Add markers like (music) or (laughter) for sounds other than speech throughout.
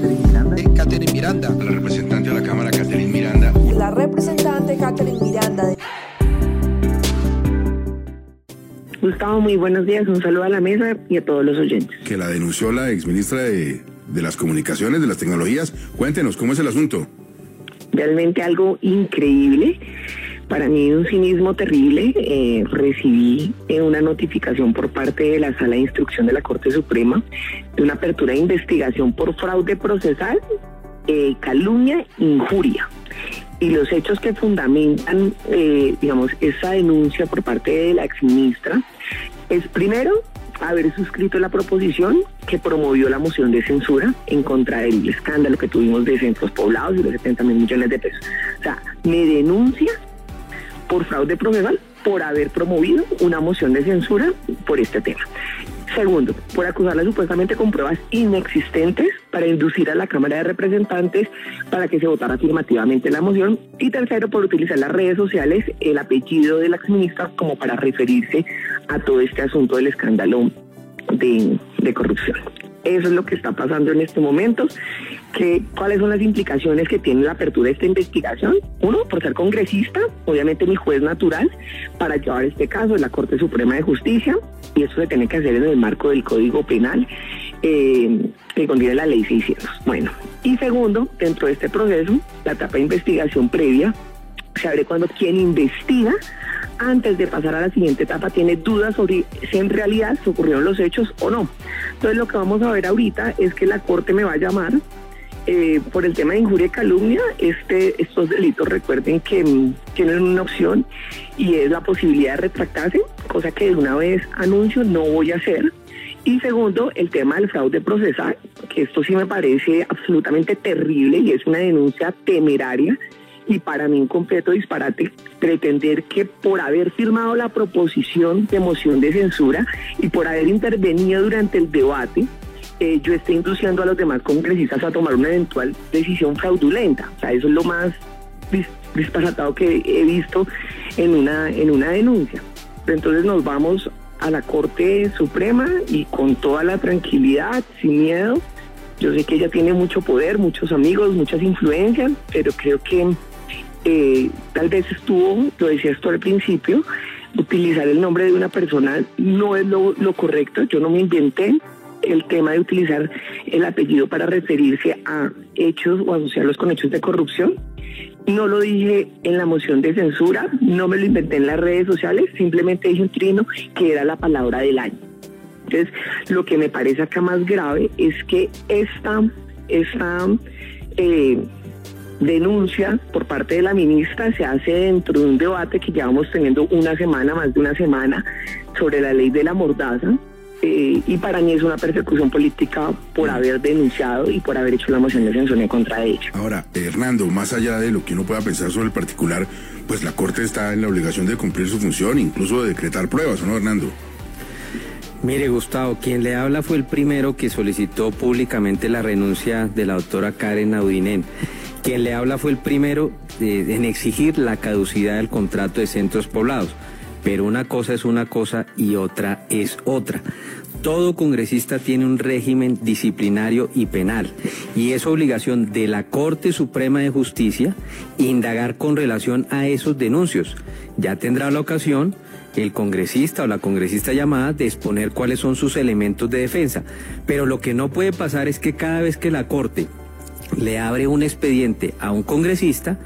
Catherine Miranda. Eh, Catherine Miranda. La representante de la Cámara, Catherine Miranda. La representante Catherine Miranda. Gustavo, muy buenos días. Un saludo a la mesa y a todos los oyentes. Que la denunció la exministra de, de las Comunicaciones, de las Tecnologías. Cuéntenos, ¿cómo es el asunto? Realmente algo increíble. Para mí un cinismo terrible. Eh, recibí eh, una notificación por parte de la Sala de Instrucción de la Corte Suprema de una apertura de investigación por fraude procesal, eh, calumnia injuria. Y los hechos que fundamentan, eh, digamos, esa denuncia por parte de la exministra es primero haber suscrito la proposición que promovió la moción de censura en contra del escándalo que tuvimos de centros poblados y los 70 mil millones de pesos. O sea, me denuncia por fraude procesal por haber promovido una moción de censura por este tema. Segundo, por acusarla supuestamente con pruebas inexistentes para inducir a la Cámara de Representantes para que se votara afirmativamente la moción. Y tercero, por utilizar las redes sociales, el apellido de la exministra como para referirse a todo este asunto del escándalo de corrupción. Eso es lo que está pasando en este momento. Que, ¿Cuáles son las implicaciones que tiene la apertura de esta investigación? Uno, por ser congresista, obviamente mi juez natural, para llevar este caso en la Corte Suprema de Justicia, y eso se tiene que hacer en el marco del Código Penal eh, que contiene la Ley 600. Bueno, y segundo, dentro de este proceso, la etapa de investigación previa se abre cuando quien investiga antes de pasar a la siguiente etapa tiene dudas sobre si en realidad se ocurrieron los hechos o no. Entonces lo que vamos a ver ahorita es que la Corte me va a llamar eh, por el tema de injuria y calumnia. Este, estos delitos recuerden que mm, tienen una opción y es la posibilidad de retractarse, cosa que de una vez anuncio no voy a hacer. Y segundo, el tema del fraude procesal, que esto sí me parece absolutamente terrible y es una denuncia temeraria y para mí un completo disparate pretender que por haber firmado la proposición de moción de censura y por haber intervenido durante el debate, eh, yo esté induciendo a los demás congresistas a tomar una eventual decisión fraudulenta. O sea, eso es lo más dis disparatado que he visto en una, en una denuncia. Entonces nos vamos a la Corte Suprema y con toda la tranquilidad, sin miedo. Yo sé que ella tiene mucho poder, muchos amigos, muchas influencias, pero creo que eh, tal vez estuvo, lo decías tú al principio, utilizar el nombre de una persona no es lo, correcto, yo no me inventé el tema de utilizar el apellido para referirse a hechos o asociarlos con hechos de corrupción. No lo dije en la moción de censura, no me lo inventé en las redes sociales, simplemente dije un trino que era la palabra del año. Entonces, lo que me parece acá más grave es que esta, esta eh, denuncia por parte de la ministra se hace dentro de un debate que llevamos teniendo una semana, más de una semana, sobre la ley de la mordaza. Eh, y para mí es una persecución política por haber denunciado y por haber hecho la moción de censura en contra de ella. Ahora, Hernando, más allá de lo que uno pueda pensar sobre el particular, pues la Corte está en la obligación de cumplir su función, incluso de decretar pruebas, ¿no, Hernando? Mire, Gustavo, quien le habla fue el primero que solicitó públicamente la renuncia de la doctora Karen Audinen. Quien le habla fue el primero eh, en exigir la caducidad del contrato de centros poblados. Pero una cosa es una cosa y otra es otra. Todo congresista tiene un régimen disciplinario y penal y es obligación de la Corte Suprema de Justicia indagar con relación a esos denuncios. Ya tendrá la ocasión el congresista o la congresista llamada de exponer cuáles son sus elementos de defensa. Pero lo que no puede pasar es que cada vez que la Corte le abre un expediente a un congresista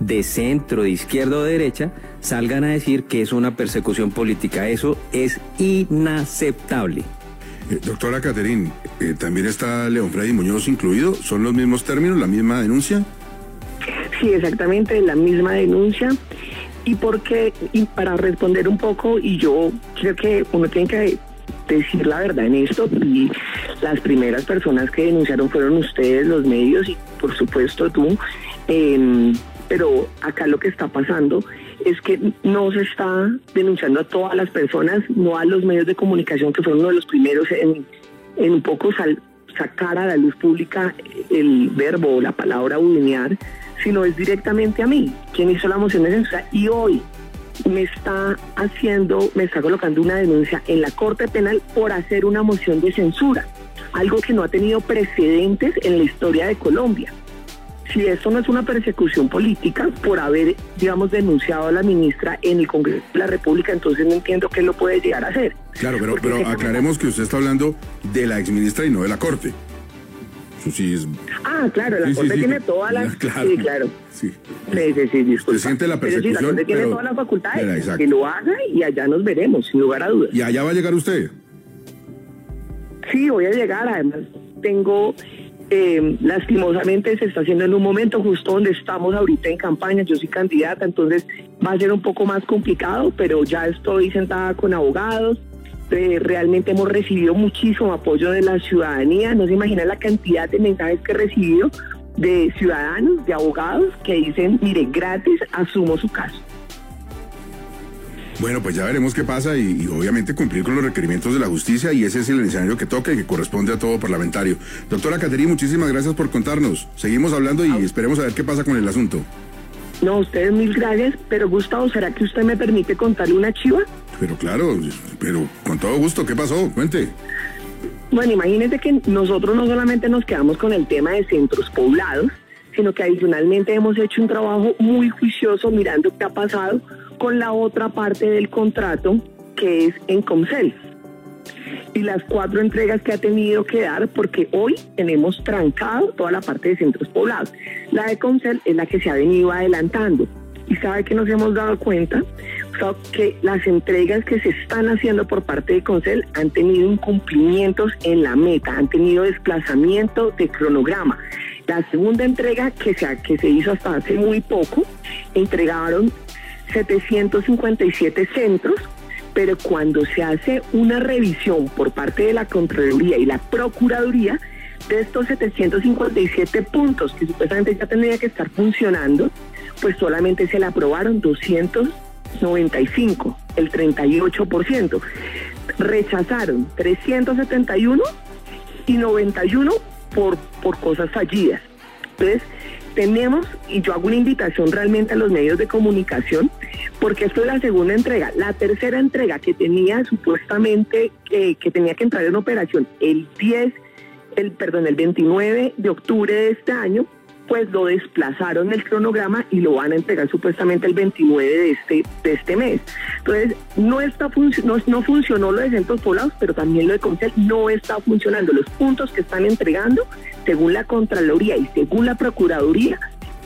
de centro, de izquierda o de derecha, salgan a decir que es una persecución política. Eso es inaceptable. Eh, doctora Caterín, eh, ¿también está León Freddy Muñoz incluido? ¿Son los mismos términos, la misma denuncia? Sí, exactamente, la misma denuncia. Y porque, y para responder un poco, y yo creo que uno tiene que decir la verdad en esto, y las primeras personas que denunciaron fueron ustedes, los medios, y por supuesto tú. Eh, pero acá lo que está pasando es que no se está denunciando a todas las personas, no a los medios de comunicación que fueron uno de los primeros en, en un poco sacar a la luz pública el verbo o la palabra budinear, sino es directamente a mí, quien hizo la moción de censura y hoy me está haciendo, me está colocando una denuncia en la Corte Penal por hacer una moción de censura algo que no ha tenido precedentes en la historia de Colombia. Si esto no es una persecución política por haber, digamos, denunciado a la ministra en el Congreso de la República, entonces no entiendo qué lo puede llegar a hacer. Claro, pero, pero aclaremos que usted está hablando de la exministra y no de la Corte. Ah, claro, la Corte tiene todas las... (laughs) Claro, sí, claro. Sí, sí, sí, disculpa. Se siente la persecución, pero sí, la Corte tiene todas las facultades. que lo haga y allá nos veremos, sin lugar a dudas. ¿Y allá va a llegar usted? Sí, voy a llegar. Además, tengo... Eh, lastimosamente se está haciendo en un momento justo donde estamos ahorita en campaña, yo soy candidata, entonces va a ser un poco más complicado, pero ya estoy sentada con abogados, eh, realmente hemos recibido muchísimo apoyo de la ciudadanía. No se imagina la cantidad de mensajes que he recibido de ciudadanos, de abogados que dicen, mire, gratis asumo su caso. Bueno, pues ya veremos qué pasa y, obviamente cumplir con los requerimientos de la justicia y ese es el escenario que toca y que corresponde a todo parlamentario. Doctora Caterina, muchísimas gracias por contarnos. Seguimos hablando y esperemos a ver qué pasa con el asunto. No, ustedes mil gracias, pero Gustavo, ¿será que usted me permite contarle una chiva? Pero claro, pero con todo gusto, ¿qué pasó? Cuente. Bueno, imagínense que nosotros no solamente nos quedamos con el tema de centros poblados, sino que adicionalmente hemos hecho un trabajo muy juicioso mirando qué ha pasado con la otra parte del contrato que es en Comcel y las cuatro entregas que ha tenido que dar porque hoy tenemos trancado toda la parte de centros poblados. La de Comcel es la que se ha venido adelantando y sabe que nos hemos dado cuenta que las entregas que se están haciendo por parte de Concel han tenido incumplimientos en la meta, han tenido desplazamiento de cronograma. La segunda entrega que se, que se hizo hasta hace muy poco, entregaron 757 centros, pero cuando se hace una revisión por parte de la Contraloría y la Procuraduría, de estos 757 puntos que supuestamente ya tendría que estar funcionando, pues solamente se le aprobaron 295, el 38%. Rechazaron 371 y 91 por, por cosas fallidas. Entonces, tenemos, y yo hago una invitación realmente a los medios de comunicación, porque esto es la segunda entrega. La tercera entrega que tenía supuestamente que tenía que entrar en operación el 10, el, perdón, el 29 de octubre de este año, pues lo desplazaron el cronograma y lo van a entregar supuestamente el 29 de este, de este mes. Entonces, no, está no, no funcionó lo de centros poblados, pero también lo de Concel no está funcionando. Los puntos que están entregando, según la Contraloría y según la Procuraduría,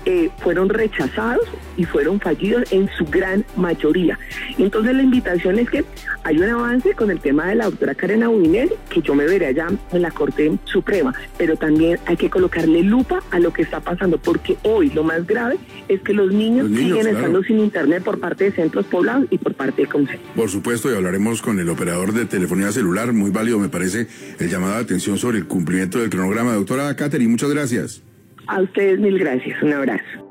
eh, fueron rechazados y fueron fallidos en su gran mayoría. Entonces la invitación es que hay un avance con el tema de la doctora Karen Aubinel, que yo me veré allá en la Corte Suprema, pero también hay que colocarle lupa a lo que está pasando, porque hoy lo más grave es que los niños, siguen estando sin internet por parte de centros poblados y por parte de Consejo. Por supuesto, y hablaremos con el operador de telefonía celular, muy válido me parece el llamado de atención sobre el cumplimiento del cronograma. Doctora Catherine, muchas gracias. A ustedes mil gracias. Un abrazo.